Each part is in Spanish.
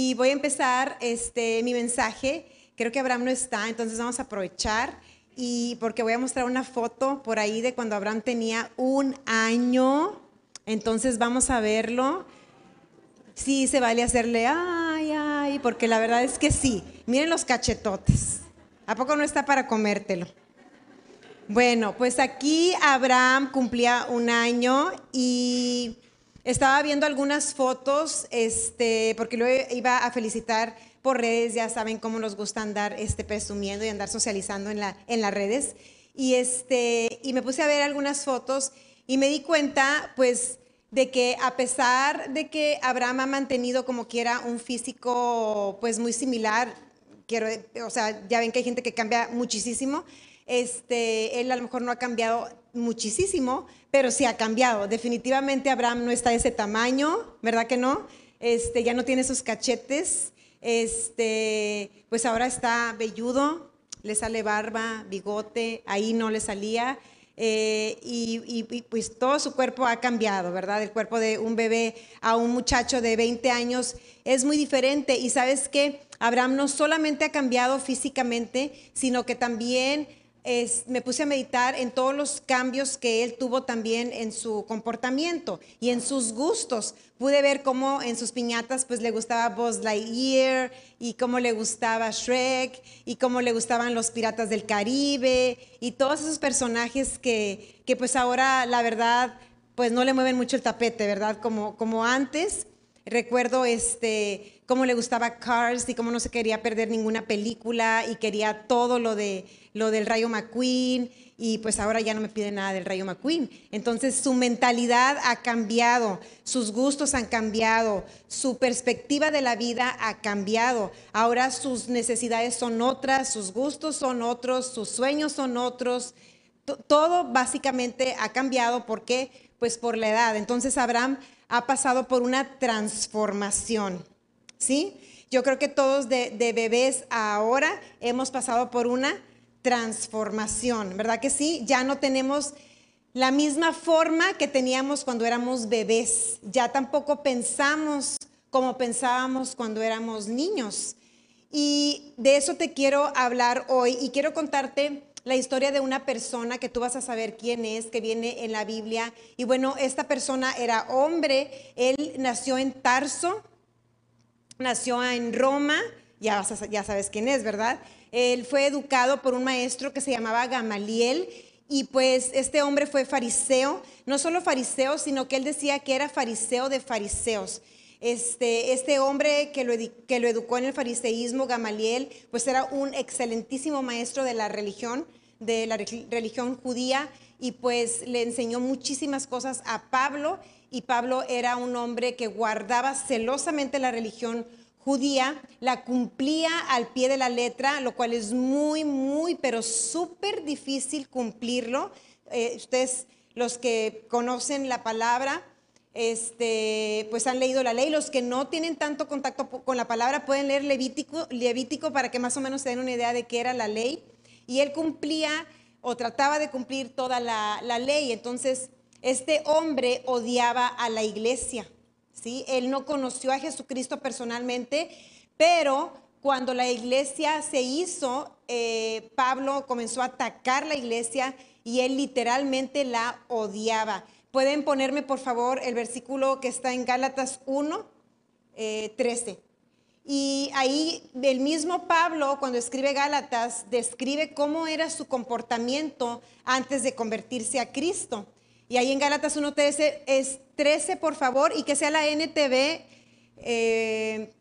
Y voy a empezar este, mi mensaje. Creo que Abraham no está, entonces vamos a aprovechar y porque voy a mostrar una foto por ahí de cuando Abraham tenía un año. Entonces vamos a verlo. Sí, se vale hacerle, ay, ay, porque la verdad es que sí. Miren los cachetotes. ¿A poco no está para comértelo? Bueno, pues aquí Abraham cumplía un año y estaba viendo algunas fotos, este, porque lo iba a felicitar por redes, ya saben cómo nos gusta andar este, presumiendo y andar socializando en, la, en las redes. Y, este, y me puse a ver algunas fotos y me di cuenta, pues, de que a pesar de que Abraham ha mantenido como quiera un físico, pues, muy similar, quiero, o sea, ya ven que hay gente que cambia muchísimo, este, él a lo mejor no ha cambiado muchísimo, pero sí ha cambiado. Definitivamente Abraham no está de ese tamaño, ¿verdad que no? Este, ya no tiene sus cachetes, este, pues ahora está velludo, le sale barba, bigote, ahí no le salía. Eh, y, pues todo su cuerpo ha cambiado, ¿verdad? El cuerpo de un bebé a un muchacho de 20 años es muy diferente. Y sabes que Abraham no solamente ha cambiado físicamente, sino que también me puse a meditar en todos los cambios que él tuvo también en su comportamiento y en sus gustos. Pude ver cómo en sus piñatas pues le gustaba Buzz Lightyear y cómo le gustaba Shrek y cómo le gustaban los piratas del Caribe y todos esos personajes que, que pues ahora la verdad pues no le mueven mucho el tapete, ¿verdad? Como, como antes. Recuerdo este, cómo le gustaba Cars y cómo no se quería perder ninguna película y quería todo lo, de, lo del Rayo McQueen y pues ahora ya no me pide nada del Rayo McQueen. Entonces su mentalidad ha cambiado, sus gustos han cambiado, su perspectiva de la vida ha cambiado. Ahora sus necesidades son otras, sus gustos son otros, sus sueños son otros. Todo básicamente ha cambiado. ¿Por qué? Pues por la edad. Entonces Abraham ha pasado por una transformación, ¿sí? Yo creo que todos de, bebés ahora hemos pasado por una transformación, ¿verdad que sí? Ya no tenemos la misma forma que teníamos cuando éramos bebés, ya tampoco pensamos como pensábamos cuando éramos niños. Y de eso te quiero hablar hoy y quiero contarte la historia de una persona que tú vas a saber quién es, que viene en la Biblia. Y bueno, esta persona era hombre, él nació en Tarso, nació en Roma, ya, sabes quién es, ¿verdad? Él fue educado por un maestro que se llamaba Gamaliel. Y pues este hombre fue fariseo, no solo fariseo, sino que él decía que era fariseo de fariseos. Este, este hombre que lo, que lo educó en el fariseísmo, Gamaliel, pues era un excelentísimo maestro de la religión, de la religión judía, y pues le enseñó muchísimas cosas a Pablo, y Pablo era un hombre que guardaba celosamente la religión judía, la cumplía al pie de la letra, lo cual es muy, muy, pero súper difícil cumplirlo. Eh, ustedes, los que conocen la palabra, este, pues han leído la ley. Los que no tienen tanto contacto con la palabra pueden leer Levítico, para que más o menos se den una idea de qué era la ley. Y él cumplía o trataba de cumplir toda la, ley. Entonces, este hombre odiaba a la iglesia. ¿Sí? Él no conoció a Jesucristo personalmente, pero cuando la iglesia se hizo, eh, Pablo comenzó a atacar la iglesia y él literalmente la odiaba. Pueden ponerme, por favor, el versículo que está en Gálatas 1, 13. Eh, y ahí el mismo Pablo, cuando escribe Gálatas, describe cómo era su comportamiento antes de convertirse a Cristo. Y ahí en Gálatas 1.13 es 13, por favor, y que sea la NTV. Eh,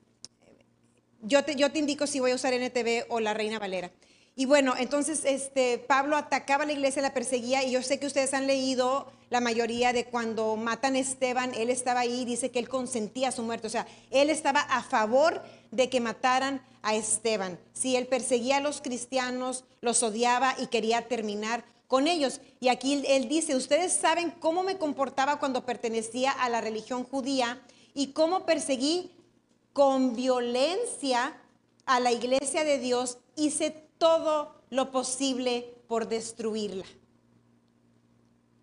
yo, te, indico si voy a usar NTV o la Reina Valera. Y bueno, entonces este, Pablo atacaba a la iglesia, la perseguía, y yo sé que ustedes han leído la mayoría de cuando matan a Esteban, él estaba ahí, dice que él consentía su muerte, o sea, él estaba a favor de que mataran a Esteban. Si él perseguía a los cristianos, los odiaba y quería terminar con ellos. Y aquí él dice, ustedes saben cómo me comportaba cuando pertenecía a la religión judía y cómo perseguí con violencia a la iglesia de Dios, hice todo lo posible por destruirla.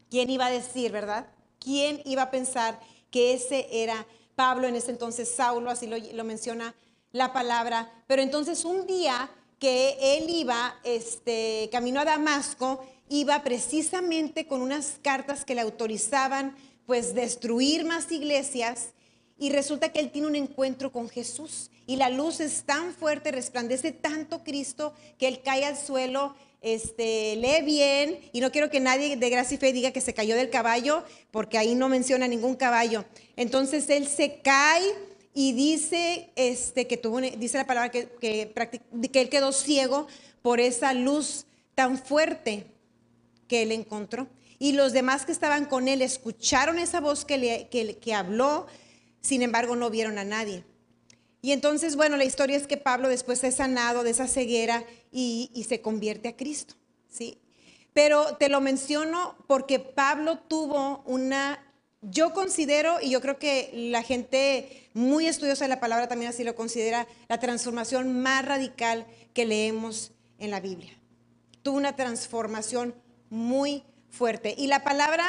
¿Quién iba a decir, verdad? ¿Quién iba a pensar que ese era Pablo en ese entonces, Saulo, así lo, menciona la palabra, pero entonces un día que él iba, este, camino a Damasco, iba precisamente con unas cartas que le autorizaban pues destruir más iglesias y resulta que él tiene un encuentro con Jesús y la luz es tan fuerte, resplandece tanto Cristo que él cae al suelo, este, lee bien y no quiero que nadie de gracia y fe diga que se cayó del caballo porque ahí no menciona ningún caballo. Entonces él se cae y dice, este, que tuvo, dice la palabra que, que, que él quedó ciego por esa luz tan fuerte que él encontró. Y los demás que estaban con él escucharon esa voz que, le, que, habló, sin embargo no vieron a nadie. Y entonces, bueno, la historia es que Pablo después es sanado de esa ceguera y, y, se convierte a Cristo, ¿sí? Pero te lo menciono porque Pablo tuvo una yo considero, y yo creo que la gente muy estudiosa de la palabra también así lo considera, la transformación más radical que leemos en la Biblia. Tuvo una transformación muy fuerte. Y la palabra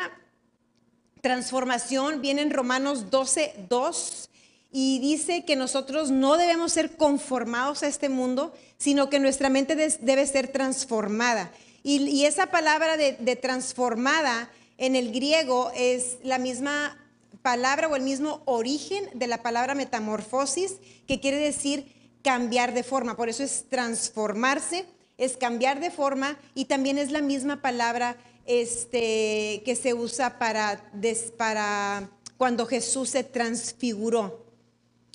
transformación viene en Romanos 12, 2 y dice que nosotros no debemos ser conformados a este mundo, sino que nuestra mente debe ser transformada. Y, esa palabra de, de transformada en el griego es la misma palabra o el mismo origen de la palabra metamorfosis, que quiere decir cambiar de forma. Por eso es transformarse, es cambiar de forma y también es la misma palabra este, que se usa para, cuando Jesús se transfiguró.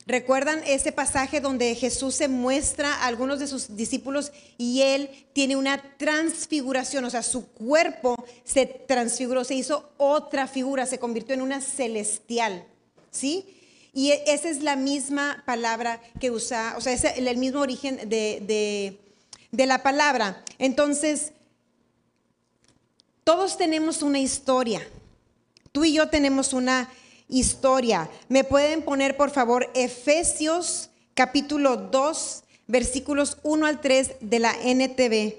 ¿Recuerdan ese pasaje donde Jesús se muestra a algunos de sus discípulos y él tiene una transfiguración? O sea, su cuerpo se transfiguró, se hizo otra figura, se convirtió en una celestial. ¿Sí? Y e, esa es la misma palabra que usa, o sea, es el mismo origen de, de la palabra. Entonces, todos tenemos una historia. Tú y yo tenemos una historia. ¿Me pueden poner, por favor, Efesios capítulo 2, versículos 1 al 3 de la NTV?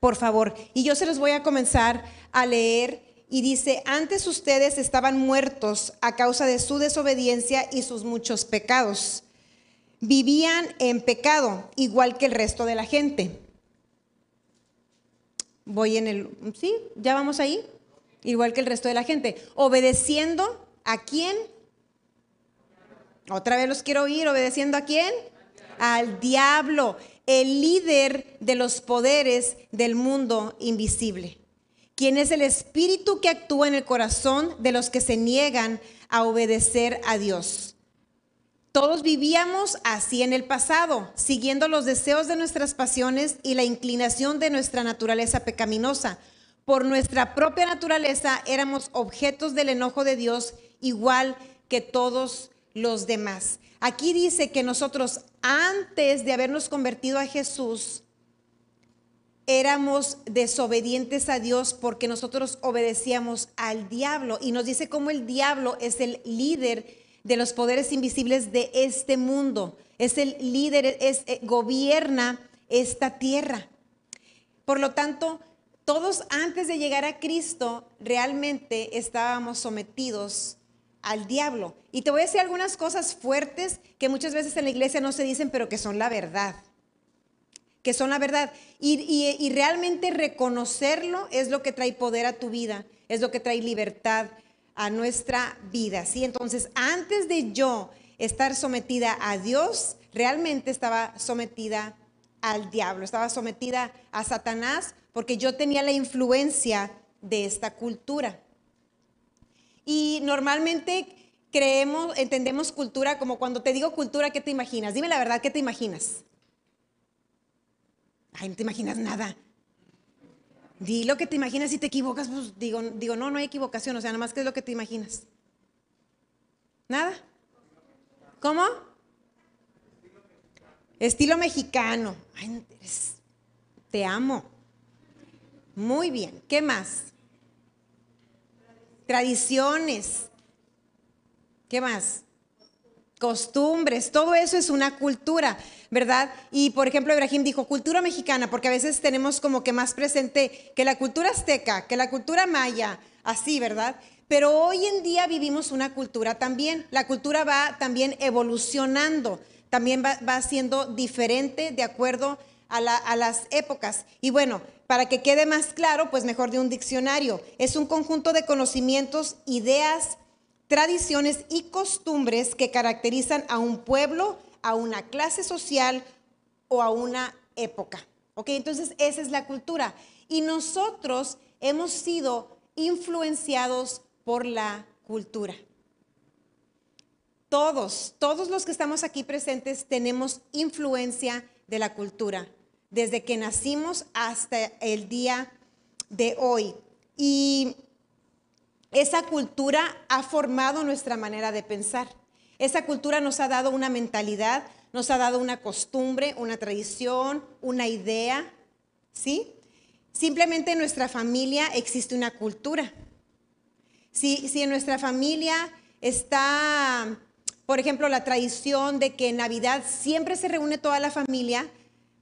Por favor. Y yo se los voy a comenzar a leer. Y dice, antes ustedes estaban muertos a causa de su desobediencia y sus muchos pecados. Vivían en pecado, igual que el resto de la gente. Voy en el... ¿Sí? ¿Ya vamos ahí? igual que el resto de la gente, obedeciendo a quién. Otra vez los quiero oír, obedeciendo a quién? Al diablo, el líder de los poderes del mundo invisible, quien es el espíritu que actúa en el corazón de los que se niegan a obedecer a Dios. Todos vivíamos así en el pasado, siguiendo los deseos de nuestras pasiones y la inclinación de nuestra naturaleza pecaminosa por nuestra propia naturaleza éramos objetos del enojo de Dios igual que todos los demás. Aquí dice que nosotros antes de habernos convertido a Jesús, éramos desobedientes a Dios porque nosotros obedecíamos al diablo. Y nos dice cómo el diablo es el líder de los poderes invisibles de este mundo. Es el líder, es, eh, gobierna esta tierra. Por lo tanto, todos antes de llegar a Cristo realmente estábamos sometidos al diablo. Y te voy a decir algunas cosas fuertes que muchas veces en la iglesia no se dicen, pero que son la verdad. Que son la verdad. Y, realmente reconocerlo es lo que trae poder a tu vida, es lo que trae libertad a nuestra vida. ¿sí? Entonces, antes de yo estar sometida a Dios, realmente estaba sometida al diablo, estaba sometida a Satanás porque yo tenía la influencia de esta cultura. Y normalmente creemos, entendemos cultura como cuando te digo cultura, ¿qué te imaginas? Dime la verdad, ¿qué te imaginas? Ay, no te imaginas nada. Di lo que te imaginas, si te equivocas, pues digo, digo, no, no hay equivocación, o sea, nada más que es lo que te imaginas. ¿Nada? ¿Cómo? Estilo mexicano. Te amo. Muy bien. ¿Qué más? Tradiciones. ¿Qué más? Costumbres. Todo eso es una cultura, ¿verdad? Y por ejemplo, Ibrahim dijo cultura mexicana, porque a veces tenemos como que más presente que la cultura azteca, que la cultura maya, así, ¿verdad? Pero hoy en día vivimos una cultura también. La cultura va también evolucionando. también va, siendo diferente de acuerdo a, a las épocas. Y bueno, para que quede más claro, pues mejor de un diccionario. Es un conjunto de conocimientos, ideas, tradiciones y costumbres que caracterizan a un pueblo, a una clase social o a una época. Entonces, esa es la cultura. Y nosotros hemos sido influenciados por la cultura. Todos, todos los que estamos aquí presentes tenemos influencia de la cultura, desde que nacimos hasta el día de hoy. Y esa cultura ha formado nuestra manera de pensar. Esa cultura nos ha dado una mentalidad, nos ha dado una costumbre, una tradición, una idea, ¿sí? Simplemente en nuestra familia existe una cultura. Si, si en nuestra familia está por ejemplo, la tradición de que en Navidad siempre se reúne toda la familia,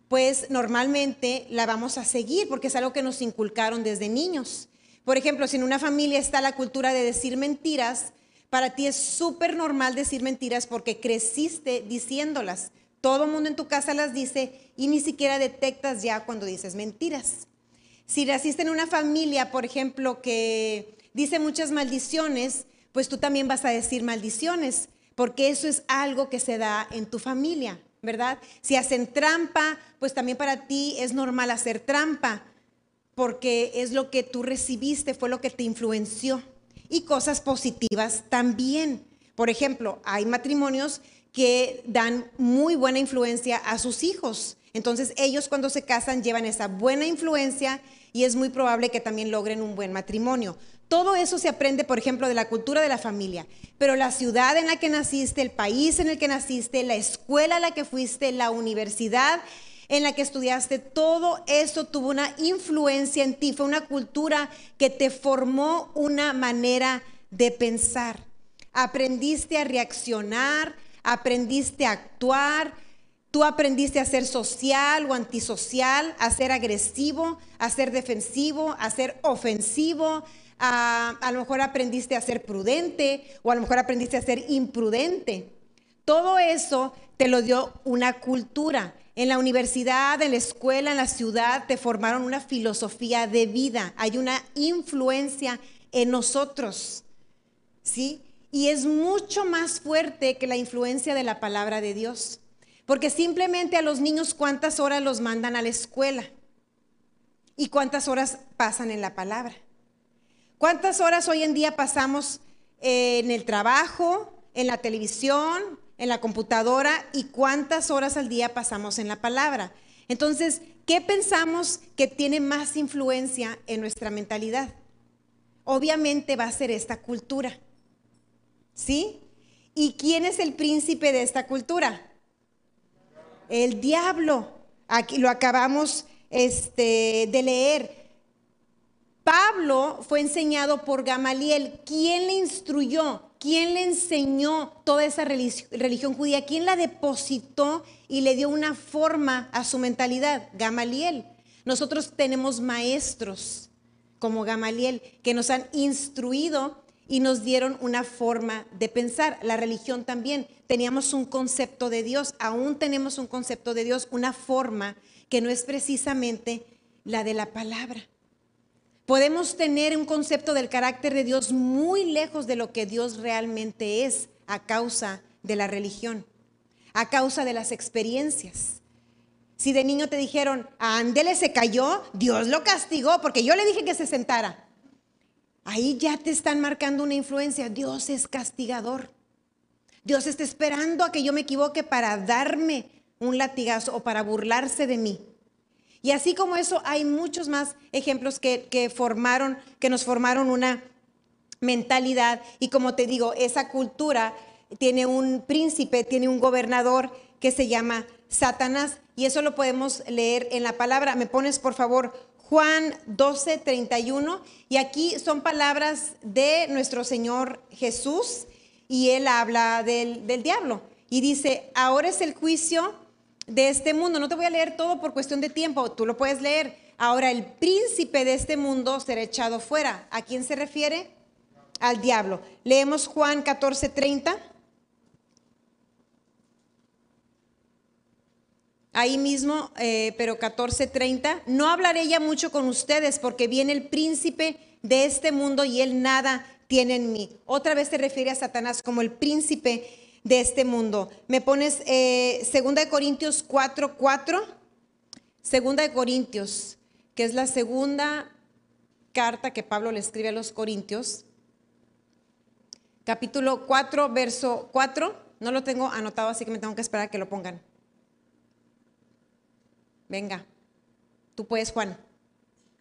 pues normalmente la vamos a seguir porque es algo que nos inculcaron desde niños. Por ejemplo, si en una familia está la cultura de decir mentiras, para ti es súper normal decir mentiras porque creciste diciéndolas. Todo el mundo en tu casa las dice y ni siquiera detectas ya cuando dices mentiras. Si naciste en una familia, por ejemplo, que dice muchas maldiciones, pues tú también vas a decir maldiciones porque eso es algo que se da en tu familia, ¿verdad? Si hacen trampa, pues también para ti es normal hacer trampa, porque es lo que tú recibiste, fue lo que te influenció. Y cosas positivas también. Por ejemplo, hay matrimonios que dan muy buena influencia a sus hijos. Entonces ellos cuando se casan llevan esa buena influencia y es muy probable que también logren un buen matrimonio. Todo eso se aprende, por ejemplo, de la cultura de la familia. Pero la ciudad en la que naciste, el país en el que naciste, la escuela a la que fuiste, la universidad en la que estudiaste, todo eso tuvo una influencia en ti. Fue una cultura que te formó una manera de pensar. Aprendiste a reaccionar, aprendiste a actuar, Tú aprendiste a ser social o antisocial, a ser agresivo, a ser defensivo, a ser ofensivo, a, lo mejor aprendiste a ser prudente o a lo mejor aprendiste a ser imprudente. Todo eso te lo dio una cultura. En la universidad, en la escuela, en la ciudad, te formaron una filosofía de vida. Hay una influencia en nosotros. ¿Sí? Y es mucho más fuerte que la influencia de la palabra de Dios. Porque simplemente a los niños cuántas horas los mandan a la escuela y cuántas horas pasan en la palabra. ¿Cuántas horas hoy en día pasamos en el trabajo, en la televisión, en la computadora y cuántas horas al día pasamos en la palabra? Entonces, ¿qué pensamos que tiene más influencia en nuestra mentalidad? Obviamente va a ser esta cultura. ¿Sí? ¿Y quién es el príncipe de esta cultura? El diablo. Aquí lo acabamos este, de leer. Pablo fue enseñado por Gamaliel. ¿Quién le instruyó? ¿Quién le enseñó toda esa religión judía? ¿Quién la depositó y le dio una forma a su mentalidad? Gamaliel. Nosotros tenemos maestros como Gamaliel que nos han instruido y nos dieron una forma de pensar. La religión también. Teníamos un concepto de Dios, aún tenemos un concepto de Dios, una forma que no es precisamente la de la palabra. Podemos tener un concepto del carácter de Dios muy lejos de lo que Dios realmente es a causa de la religión, a causa de las experiencias. Si de niño te dijeron, Ándele se cayó, Dios lo castigó porque yo le dije que se sentara. Ahí ya te están marcando una influencia. Dios es castigador. Dios está esperando a que yo me equivoque para darme un latigazo o para burlarse de mí. Y así como eso, hay muchos más ejemplos que, formaron, que nos formaron una mentalidad. Y como te digo, esa cultura tiene un príncipe, tiene un gobernador que se llama Satanás. Y eso lo podemos leer en la palabra. Me pones, por favor, Juan 12, 31. Y aquí son palabras de nuestro Señor Jesús. Y él habla del, del diablo. Y dice, ahora es el juicio de este mundo. No te voy a leer todo por cuestión de tiempo, tú lo puedes leer. Ahora, el príncipe de este mundo será echado fuera. ¿A quién se refiere? Al diablo. Leemos Juan 14, 30. ahí mismo, eh, pero 14:30, no hablaré ya mucho con ustedes porque viene el príncipe de este mundo y él nada tiene en mí. Otra vez se refiere a Satanás como el príncipe de este mundo. Me pones eh, 2 de Corintios 4, 4. Segunda de Corintios, que es la segunda carta que Pablo le escribe a los Corintios. Capítulo 4, verso 4. No lo tengo anotado, así que me tengo que esperar a que lo pongan. Venga, tú puedes, Juan.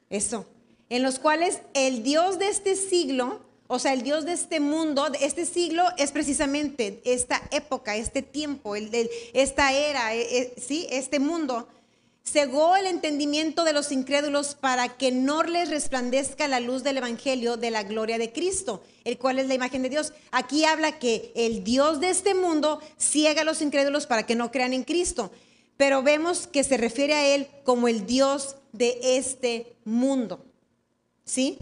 Eso. En los cuales el Dios de este siglo, o sea, el Dios de este mundo, de este siglo es precisamente esta época, este tiempo, el, esta era, eh, eh, sí, este mundo, cegó el entendimiento de los incrédulos para que no les resplandezca la luz del evangelio de la gloria de Cristo, el cual es la imagen de Dios. Aquí habla que el Dios de este mundo ciega a los incrédulos para que no crean en Cristo, pero vemos que se refiere a él como el Dios de este mundo. ¿Sí?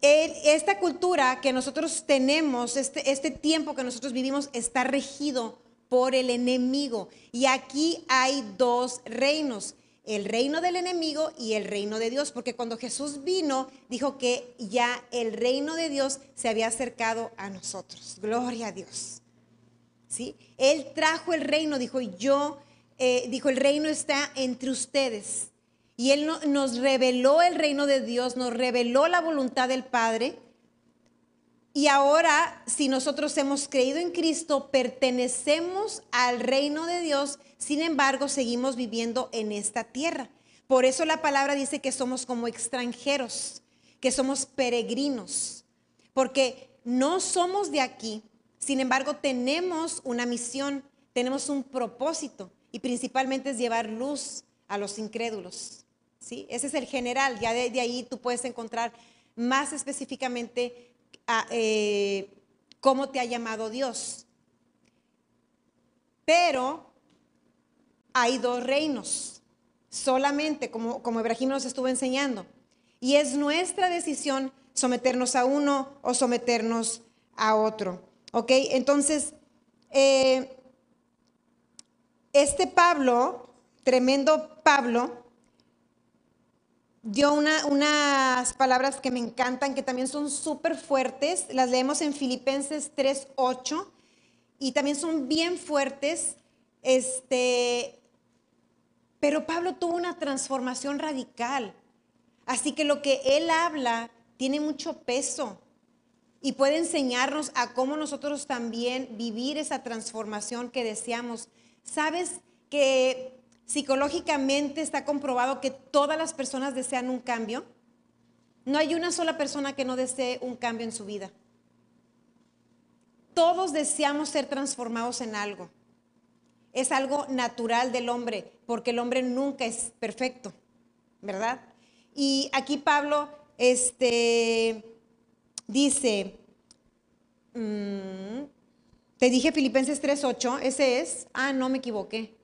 Esta cultura que nosotros tenemos, este, este tiempo que nosotros vivimos, está regido por el enemigo. Y aquí hay dos reinos, el reino del enemigo y el reino de Dios, porque cuando Jesús vino, dijo que ya el reino de Dios se había acercado a nosotros. Gloria a Dios. ¿Sí? Él trajo el reino, dijo, yo, eh, dijo, el reino está entre ustedes. Y Él no- nos reveló el reino de Dios, nos reveló la voluntad del Padre. Y ahora, si nosotros hemos creído en Cristo, pertenecemos al reino de Dios, sin embargo, seguimos viviendo en esta tierra. Por eso la palabra dice que somos como extranjeros, que somos peregrinos, porque no somos de aquí, sin embargo, tenemos una misión, tenemos un propósito, y principalmente es llevar luz a los incrédulos. Ese es el general, ya de, ahí tú puedes encontrar más específicamente a, eh, cómo te ha llamado Dios. Pero hay dos reinos, solamente como, como Ibrahim nos estuvo enseñando. Y es nuestra decisión someternos a uno o someternos a otro. ¿Ok? Entonces, eh, este Pablo, tremendo Pablo, dio una- unas palabras que me encantan, que también son súper fuertes. Las leemos en Filipenses 3.8 y también son bien fuertes. Este, pero Pablo tuvo una transformación radical. Así que lo que él habla tiene mucho peso y puede enseñarnos a cómo nosotros también vivir esa transformación que deseamos. ¿Sabes que psicológicamente está comprobado que todas las personas desean un cambio? No hay una sola persona que no desee un cambio en su vida. Todos deseamos ser transformados en algo. Es algo natural del hombre, porque el hombre nunca es perfecto, ¿verdad? Y aquí Pablo este, dice, mm, te dije Filipenses 3.8, ese es, ah, no me equivoqué.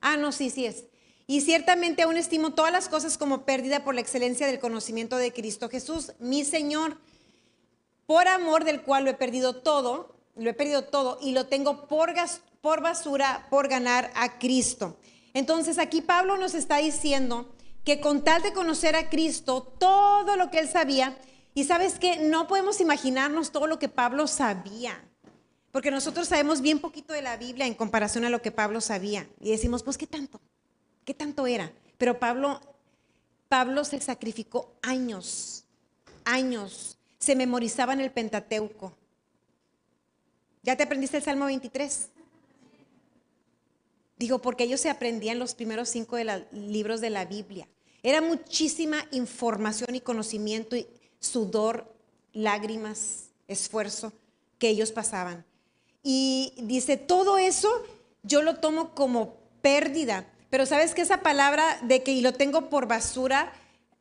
Ah, no, sí, sí es. Y ciertamente aún estimo todas las cosas como pérdida por la excelencia del conocimiento de Cristo Jesús, mi Señor, por amor del cual lo he perdido todo, lo he perdido todo y lo tengo por, gas- por basura por ganar a Cristo. Entonces aquí Pablo nos está diciendo que con tal de conocer a Cristo, todo lo que él sabía, y sabes que no podemos imaginarnos todo lo que Pablo sabía, porque nosotros sabemos bien poquito de la Biblia en comparación a lo que Pablo sabía, y decimos, pues, ¿qué tanto? ¿Qué tanto era? Pero Pablo, Pablo se sacrificó años, años, se memorizaba en el Pentateuco. ¿Ya te aprendiste el Salmo 23? Digo, porque ellos se aprendían los primeros cinco de libros de la Biblia. Era muchísima información y conocimiento y sudor, lágrimas, esfuerzo que ellos pasaban. Y dice, todo eso yo lo tomo como pérdida. Pero sabes que esa palabra de que y lo tengo por basura,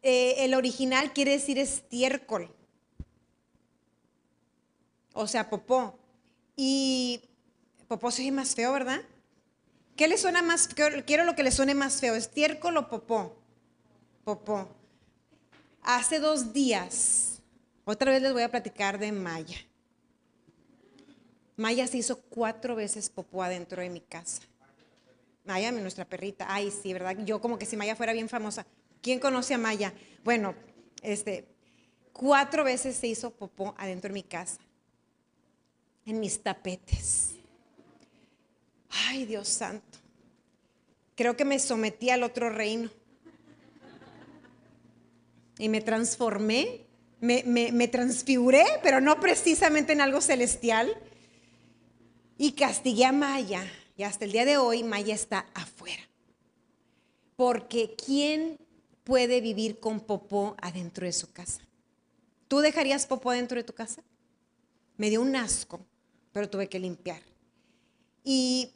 eh, el original quiere decir estiércol. O sea, popó. Y popó se más feo, ¿verdad? ¿Qué le suena más feo? Quiero lo que le suene más feo, estiércol o popó. Popó. Hace dos días, otra vez les voy a platicar de Maya. Maya se hizo cuatro veces popó adentro de mi casa. Maya, nuestra perrita. Ay, sí, ¿verdad? Yo como que si Maya fuera bien famosa. ¿Quién conoce a Maya? Bueno, este, cuatro veces se hizo popó adentro de mi casa, en mis tapetes. Ay, Dios santo. Creo que me sometí al otro reino. Y me transformé, me, me transfiguré, pero no precisamente en algo celestial. Y castigué a Maya. Y hasta el día de hoy Maya está afuera. Porque ¿quién puede vivir con popó adentro de su casa? ¿Tú dejarías popó dentro de tu casa? Me dio un asco, pero tuve que limpiar. Y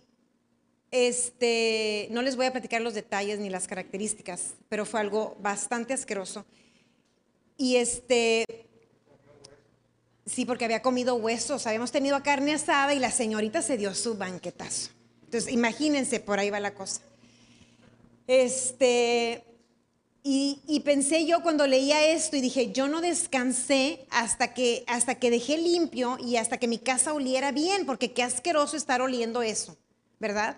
este, no les voy a platicar los detalles ni las características, pero fue algo bastante asqueroso. Y este, sí, porque había comido huesos, habíamos tenido carne asada y la señorita se dio su banquetazo. Entonces, imagínense, por ahí va la cosa. Este, y, pensé yo cuando leía esto y dije, yo no descansé hasta que, hasta que dejé limpio y hasta que mi casa oliera bien, porque qué asqueroso estar oliendo eso, ¿verdad?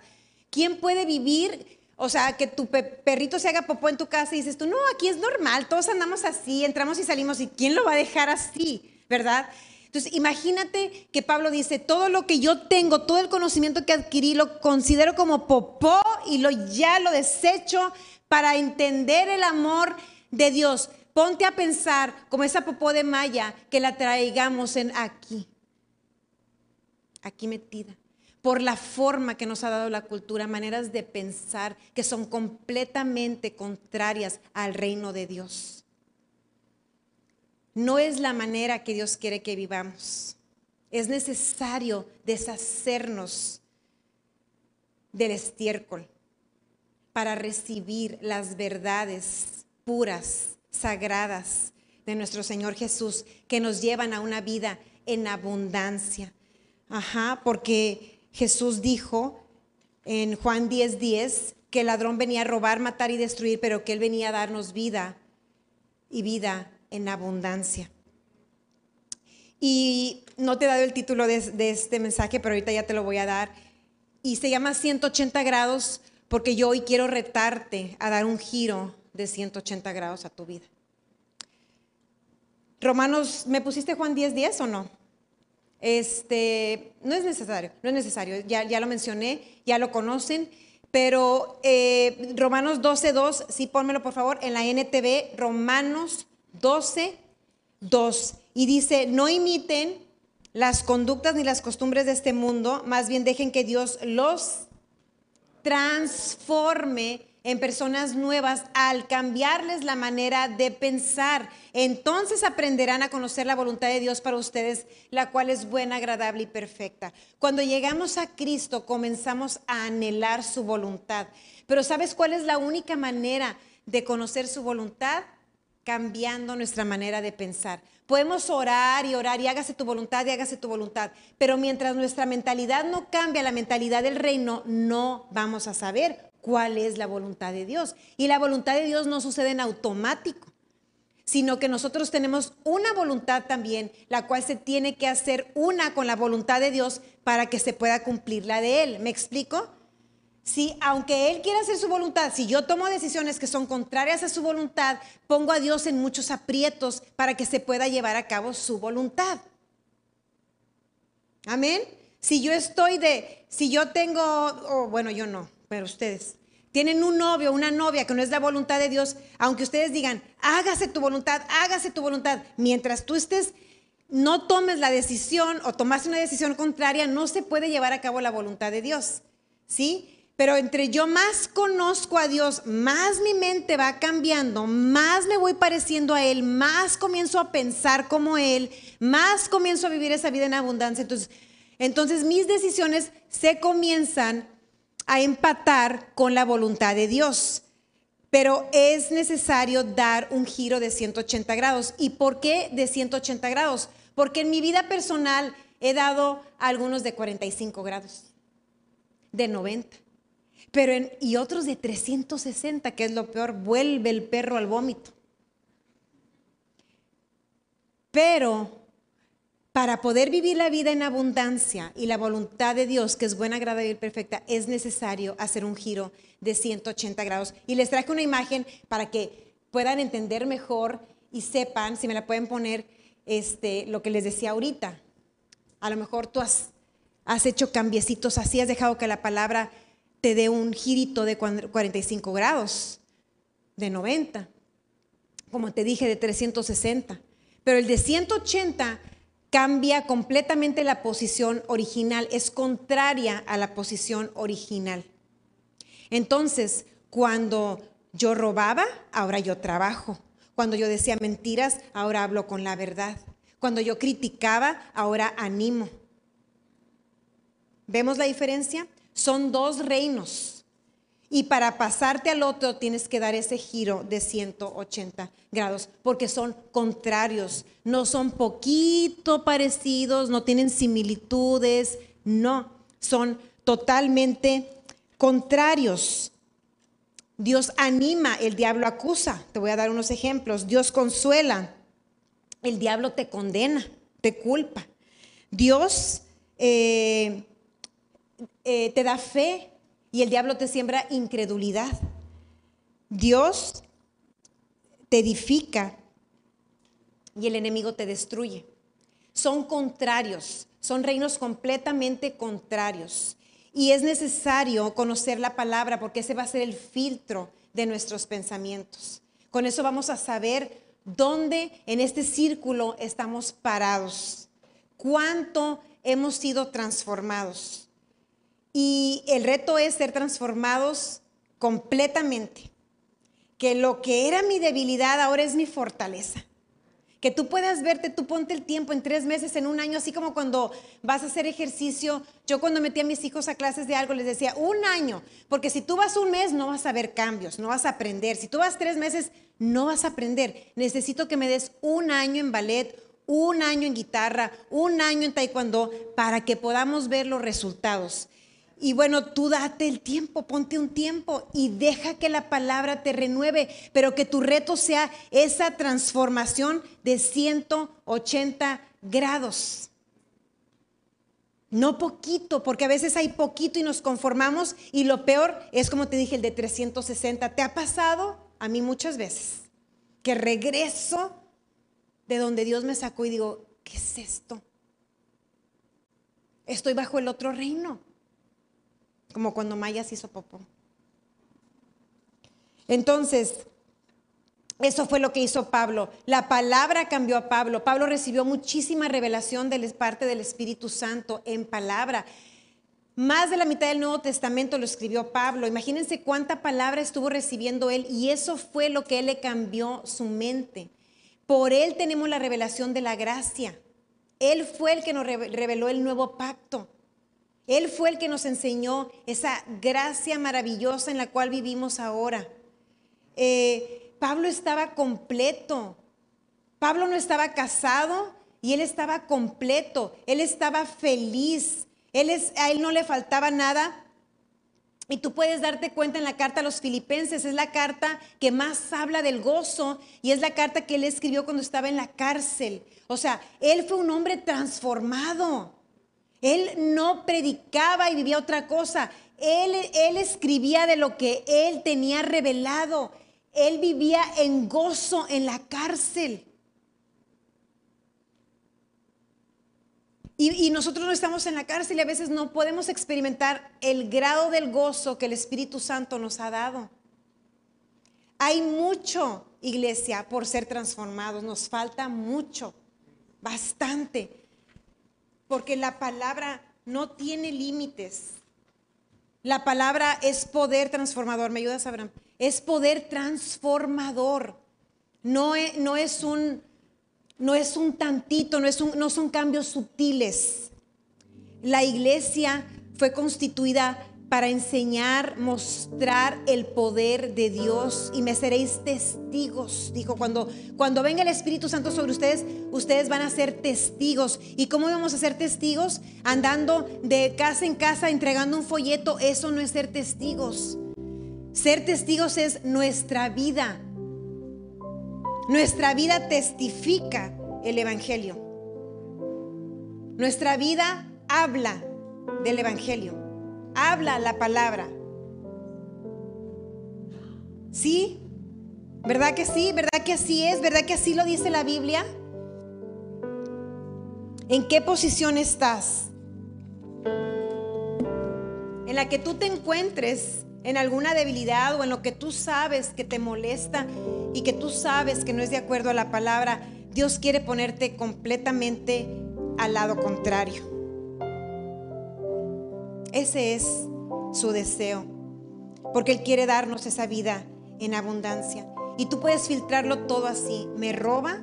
¿Quién puede vivir, o sea, que tu perrito se haga popó en tu casa y dices tú, no, aquí es normal, todos andamos así, entramos y salimos y ¿quién lo va a dejar así, ¿verdad? Entonces, imagínate que Pablo dice, todo lo que yo tengo, todo el conocimiento que adquirí, lo considero como popó y lo, ya lo desecho para entender el amor de Dios. Ponte a pensar como esa popó de Maya que la traigamos en aquí, aquí metida, por la forma que nos ha dado la cultura, maneras de pensar que son completamente contrarias al reino de Dios. No es la manera que Dios quiere que vivamos. Es necesario deshacernos del estiércol para recibir las verdades puras, sagradas de nuestro Señor Jesús, que nos llevan a una vida en abundancia. Ajá, porque Jesús dijo en Juan 10:10 10, que el ladrón venía a robar, matar y destruir, pero que Él venía a darnos vida y vida en abundancia. Y no te he dado el título de, este mensaje, pero ahorita ya te lo voy a dar. Y se llama 180 grados porque yo hoy quiero retarte a dar un giro de 180 grados a tu vida. Romanos, ¿me pusiste Juan 10, 10 o no? Este, no es necesario, no es necesario, ya, ya lo mencioné, ya lo conocen, pero eh, Romanos 12, 2, sí, pónmelo por favor, en la NTV, Romanos 12, 2, y dice, no imiten las conductas ni las costumbres de este mundo, más bien dejen que Dios los transforme en personas nuevas al cambiarles la manera de pensar. Entonces aprenderán a conocer la voluntad de Dios para ustedes, la cual es buena, agradable y perfecta. Cuando llegamos a Cristo comenzamos a anhelar su voluntad. Pero ¿sabes cuál es la única manera de conocer su voluntad? Cambiando nuestra manera de pensar. Podemos orar y orar y hágase tu voluntad y hágase tu voluntad, pero mientras nuestra mentalidad no cambia, la mentalidad del reino, no vamos a saber cuál es la voluntad de Dios. Y la voluntad de Dios no sucede en automático, sino que nosotros tenemos una voluntad también, la cual se tiene que hacer una con la voluntad de Dios para que se pueda cumplir la de Él. ¿Me explico? Si aunque Él quiera hacer su voluntad, si yo tomo decisiones que son contrarias a su voluntad, pongo a Dios en muchos aprietos para que se pueda llevar a cabo su voluntad. Amén. Si yo estoy de, si yo tengo, o bueno, yo no, pero ustedes, tienen un novio, una novia que no es la voluntad de Dios, aunque ustedes digan, hágase tu voluntad, hágase tu voluntad, mientras tú estés, no tomes la decisión o tomaste una decisión contraria, no se puede llevar a cabo la voluntad de Dios. ¿Sí? Pero entre yo más conozco a Dios, más mi mente va cambiando, más me voy pareciendo a Él, más comienzo a pensar como Él, más comienzo a vivir esa vida en abundancia. Entonces, entonces mis decisiones se comienzan a empatar con la voluntad de Dios. Pero es necesario dar un giro de 180 grados. ¿Y por qué de 180 grados? Porque en mi vida personal he dado algunos de 45 grados, de 90 pero y otros de 360, que es lo peor, vuelve el perro al vómito. Pero Para poder vivir la vida en abundancia y la voluntad de Dios, que es buena, agradable y perfecta, es necesario hacer un giro de 180 grados. Y les traje una imagen para que puedan entender mejor y sepan, si me la pueden poner, este, lo que les decía ahorita. A lo mejor tú has, has hecho cambiecitos así, has dejado que la palabra te dé un girito de 45 grados, de 90, como te dije, de 360. Pero el de 180 cambia completamente la posición original, es contraria a la posición original. Entonces, cuando yo robaba, ahora yo trabajo. Cuando yo decía mentiras, ahora hablo con la verdad. Cuando yo criticaba, ahora animo. ¿Vemos la diferencia? Son dos reinos. Y para pasarte al otro tienes que dar ese giro de 180 grados, porque son contrarios, no son poquito parecidos, no tienen similitudes, no, son totalmente contrarios. Dios anima, el diablo acusa. Te voy a dar unos ejemplos. Dios consuela, el diablo te condena, te culpa. Dios eh, eh, te da fe, y el diablo te siembra incredulidad. Dios te edifica y el enemigo te destruye. Son contrarios, son reinos completamente contrarios. Y es necesario conocer la palabra porque ese va a ser el filtro de nuestros pensamientos. Con eso vamos a saber dónde en este círculo estamos parados, cuánto hemos sido transformados. Y el reto es ser transformados completamente. Que lo que era mi debilidad ahora es mi fortaleza. Que tú puedas verte, tú ponte el tiempo en tres meses, en un año, así como cuando vas a hacer ejercicio. Yo cuando metí a mis hijos a clases de algo les decía, un año, porque si tú vas un mes no vas a ver cambios, no vas a aprender. Si tú vas tres meses no vas a aprender. Necesito que me des un año en ballet, un año en guitarra, un año en taekwondo, para que podamos ver los resultados. Y bueno, tú date el tiempo, ponte un tiempo y deja que la palabra te renueve, pero que tu reto sea esa transformación de 180 grados. No poquito, porque a veces hay poquito y nos conformamos y lo peor es como te dije, el de 360. ¿Te ha pasado? A mí muchas veces. Que regreso de donde Dios me sacó y digo, ¿qué es esto? Estoy bajo el otro reino como cuando Maya se hizo popó. Entonces, eso fue lo que hizo Pablo. La palabra cambió a Pablo. Pablo recibió muchísima revelación de parte del Espíritu Santo en palabra. Más de la mitad del Nuevo Testamento lo escribió Pablo. Imagínense cuánta palabra estuvo recibiendo él y eso fue lo que él le cambió su mente. Por él tenemos la revelación de la gracia. Él fue el que nos reveló el nuevo pacto. Él fue el que nos enseñó esa gracia maravillosa en la cual vivimos ahora. Eh, Pablo estaba completo. Pablo no estaba casado y él estaba completo. Él estaba feliz. Él es, a él no le faltaba nada. Y tú puedes darte cuenta en la carta a los filipenses, es la carta que más habla del gozo y es la carta que él escribió cuando estaba en la cárcel. O sea, él fue un hombre transformado. Él no predicaba y vivía otra cosa. Él, escribía de lo que él tenía revelado. Él vivía en gozo en la cárcel. Y, nosotros no estamos en la cárcel y a veces no podemos experimentar el grado del gozo que el Espíritu Santo nos ha dado. Hay mucho, iglesia, por ser transformados. Nos falta mucho, bastante porque la palabra no tiene límites. La palabra es poder transformador. ¿Me ayudas, Abraham? Es poder transformador. No es, no es, un, no es un tantito, no, es un, no son cambios sutiles. La iglesia fue constituida para enseñar, mostrar el poder de Dios y me seréis testigos. Dijo, cuando, cuando venga el Espíritu Santo sobre ustedes, ustedes van a ser testigos. ¿Y cómo vamos a ser testigos? Andando de casa en casa, entregando un folleto. Eso no es ser testigos. Ser testigos es nuestra vida. Nuestra vida testifica el Evangelio. Nuestra vida habla del Evangelio, habla la palabra. ¿Sí? ¿Verdad que sí? ¿Verdad que así es? ¿Verdad que así lo dice la Biblia? ¿En qué posición estás? En la que tú te encuentres en alguna debilidad o en lo que tú sabes que te molesta y que tú sabes que no es de acuerdo a la palabra, Dios quiere ponerte completamente al lado contrario. Ese es su deseo, porque Él quiere darnos esa vida en abundancia. Y tú puedes filtrarlo todo así. ¿Me roba?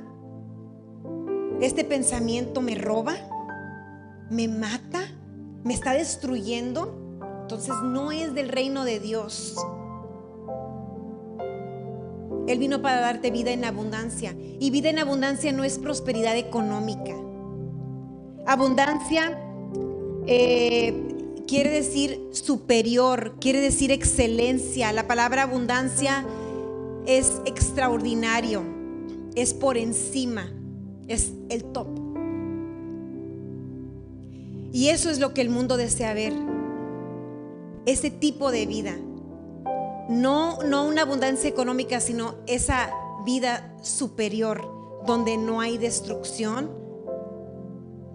¿Este pensamiento me roba? ¿Me mata? ¿Me está destruyendo? Entonces no es del reino de Dios. Él vino para darte vida en abundancia. Y vida en abundancia no es prosperidad económica. Abundancia eh, quiere decir superior, quiere decir excelencia. La palabra abundancia es extraordinario, es por encima, es el top. Y eso es lo que el mundo desea ver. Ese tipo de vida. No, no una abundancia económica, sino esa vida superior, donde no hay destrucción,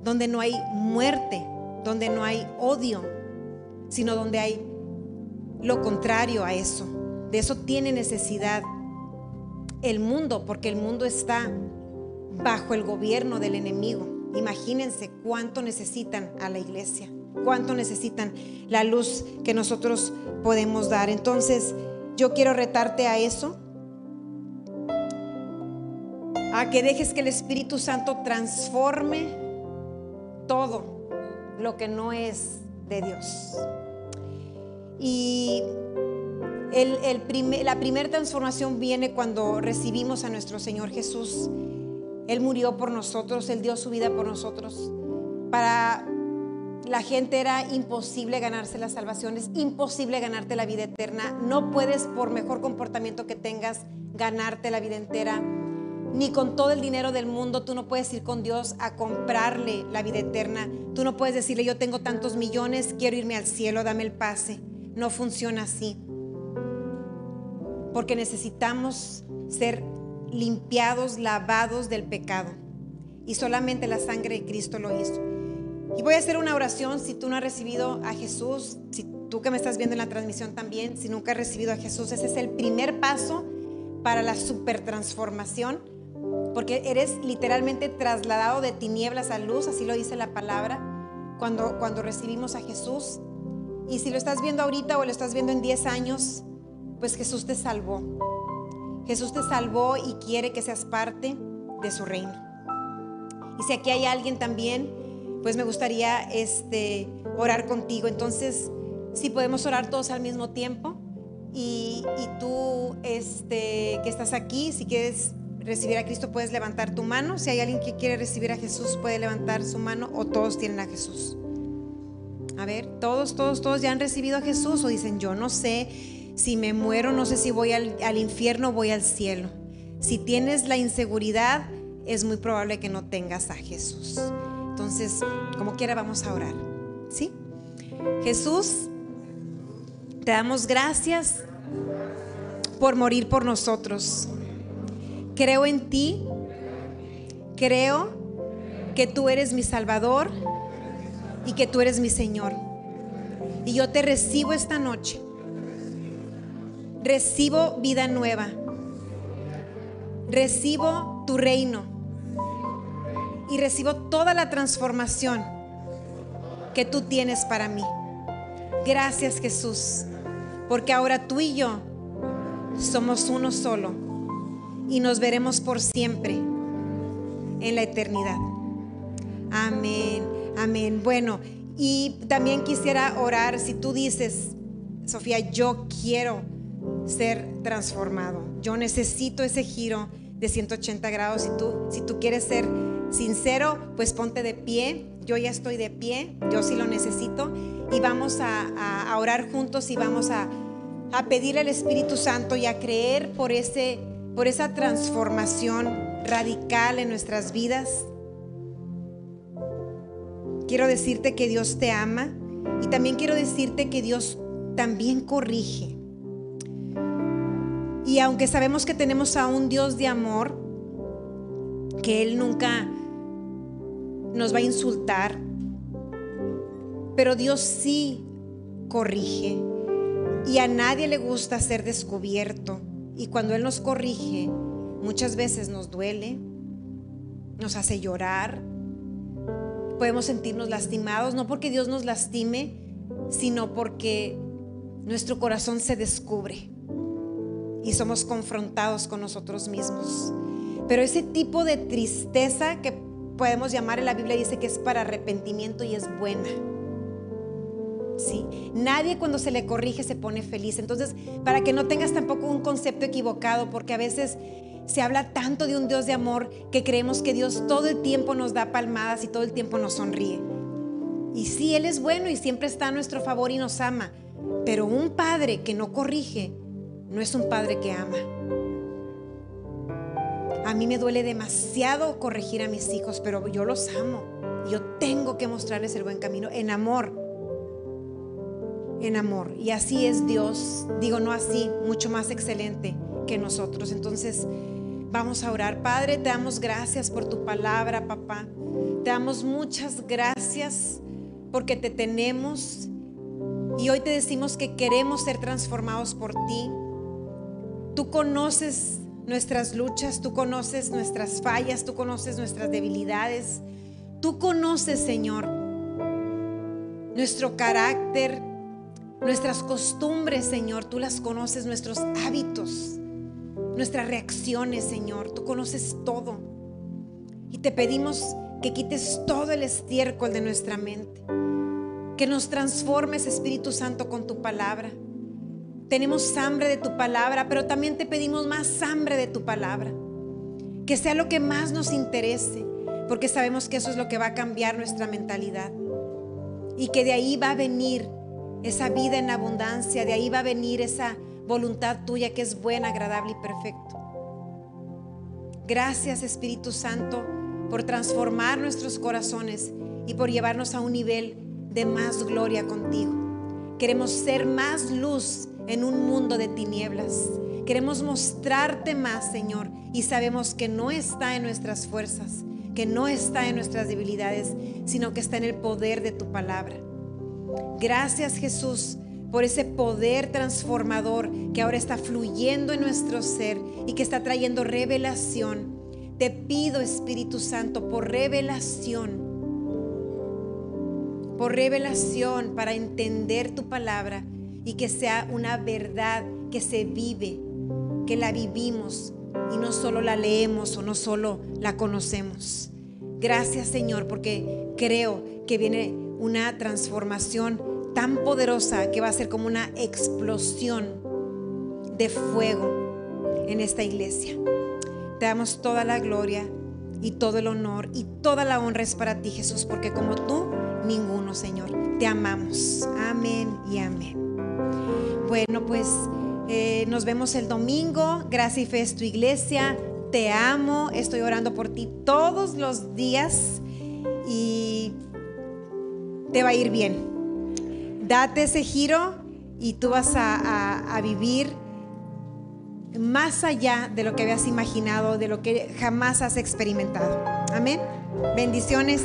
donde no hay muerte, donde no hay odio, sino donde hay lo contrario a eso. De eso tiene necesidad el mundo, porque el mundo está bajo el gobierno del enemigo. Imagínense cuánto necesitan a la iglesia, cuánto necesitan la luz que nosotros podemos dar. Entonces, yo quiero retarte a eso, a que dejes que el Espíritu Santo transforme todo lo que no es de Dios. Y la primera transformación viene cuando recibimos a nuestro Señor Jesús. Él murió por nosotros, Él dio su vida por nosotros. Para la gente era imposible ganarse la salvación, es imposible ganarte la vida eterna. No puedes, por mejor comportamiento que tengas, ganarte la vida entera. Ni con todo el dinero del mundo tú no puedes ir con Dios a comprarle la vida eterna. Tú no puedes decirle, yo tengo tantos millones, quiero irme al cielo, dame el pase. No funciona así. Porque necesitamos ser limpiados, lavados del pecado. Y solamente la sangre de Cristo lo hizo. Y voy a hacer una oración si tú no has recibido a Jesús, si tú que me estás viendo en la transmisión también, si nunca has recibido a Jesús, ese es el primer paso para la super transformación, porque eres literalmente trasladado de tinieblas a luz, así lo dice la palabra, cuando, cuando recibimos a Jesús. Y si lo estás viendo ahorita o lo estás viendo en 10 años, pues Jesús te salvó. Jesús te salvó y quiere que seas parte de su reino. Y si aquí hay alguien también, pues me gustaría este, orar contigo. Entonces, si podemos orar todos al mismo tiempo. Y, y tú este, que estás aquí, si quieres recibir a Cristo, puedes levantar tu mano. Si hay alguien que quiere recibir a Jesús, puede levantar su mano o todos tienen a Jesús. A ver, todos, todos, todos ya han recibido a Jesús o dicen, yo no sé si me muero, no sé si voy al, infierno o voy al cielo. Si tienes la inseguridad, es muy probable que no tengas a Jesús. Entonces, como quiera, vamos a orar. ¿Sí? Jesús, te damos gracias por morir por nosotros. Creo en ti. Creo que tú eres mi Salvador y que tú eres mi Señor. Y yo te recibo esta noche. Recibo vida nueva. Recibo tu reino. Y recibo toda la transformación que tú tienes para mí. Gracias Jesús, porque ahora tú y yo somos uno solo y nos veremos por siempre en la eternidad. Amén. Amén. Bueno, y también quisiera orar si tú dices, Sofía, yo quiero ser transformado. Yo necesito ese giro de 180 grados. Si tú, si tú quieres ser sincero, pues ponte de pie. Yo ya estoy de pie, yo sí lo necesito. Y vamos a, orar juntos y vamos a, a pedir al Espíritu Santo y a creer por, ese, por esa transformación radical en nuestras vidas. Quiero decirte que Dios te ama y también quiero decirte que Dios también corrige. Y aunque sabemos que tenemos a un Dios de amor, que Él nunca nos va a insultar, pero Dios sí corrige y a nadie le gusta ser descubierto. Y cuando Él nos corrige, muchas veces nos duele, nos hace llorar, podemos sentirnos lastimados, no porque Dios nos lastime, sino porque nuestro corazón se descubre y somos confrontados con nosotros mismos. Pero ese tipo de tristeza que podemos llamar en la Biblia dice que es para arrepentimiento y es buena. Sí, nadie cuando se le corrige se pone feliz. Entonces, para que no tengas tampoco un concepto equivocado, porque a veces se habla tanto de un Dios de amor que creemos que Dios todo el tiempo nos da palmadas y todo el tiempo nos sonríe. Y sí, Él es bueno y siempre está a nuestro favor y nos ama. Pero un padre que no corrige no es un padre que ama. A mí me duele demasiado corregir a mis hijos, pero yo los amo. Yo tengo que mostrarles el buen camino en amor. En amor. Y así es Dios. Digo, no así, mucho más excelente que nosotros. Entonces, vamos a orar. Padre, te damos gracias por tu palabra, papá. Te damos muchas gracias porque te tenemos. Y hoy te decimos que queremos ser transformados por ti. Tú conoces nuestras luchas, tú conoces nuestras fallas, tú conoces nuestras debilidades. Tú conoces, Señor, nuestro carácter, nuestras costumbres, Señor. Tú las conoces, nuestros hábitos, nuestras reacciones, Señor. Tú conoces todo. Y te pedimos que quites todo el estiércol de nuestra mente. Que nos transformes, Espíritu Santo, con tu palabra tenemos hambre de tu palabra, pero también te pedimos más hambre de tu palabra. Que sea lo que más nos interese, porque sabemos que eso es lo que va a cambiar nuestra mentalidad. Y que de ahí va a venir esa vida en abundancia, de ahí va a venir esa voluntad tuya que es buena, agradable y perfecto. Gracias Espíritu Santo por transformar nuestros corazones y por llevarnos a un nivel de más gloria contigo. Queremos ser más luz en un mundo de tinieblas. Queremos mostrarte más, Señor, y sabemos que no está en nuestras fuerzas, que no está en nuestras debilidades, sino que está en el poder de tu palabra. Gracias, Jesús, por ese poder transformador que ahora está fluyendo en nuestro ser y que está trayendo revelación. Te pido, Espíritu Santo, por revelación, por revelación para entender tu palabra y que sea una verdad que se vive, que la vivimos y no solo la leemos o no solo la conocemos. Gracias Señor porque creo que viene una transformación tan poderosa que va a ser como una explosión de fuego en esta iglesia. Te damos toda la gloria y todo el honor y toda la honra es para ti Jesús porque como tú, ninguno Señor. Te amamos. Amén y amén. Bueno, pues eh, nos vemos el domingo. Gracias y fe es tu iglesia. Te amo. Estoy orando por ti todos los días y te va a ir bien. Date ese giro y tú vas a, vivir más allá de lo que habías imaginado, de lo que jamás has experimentado. Amén. Bendiciones.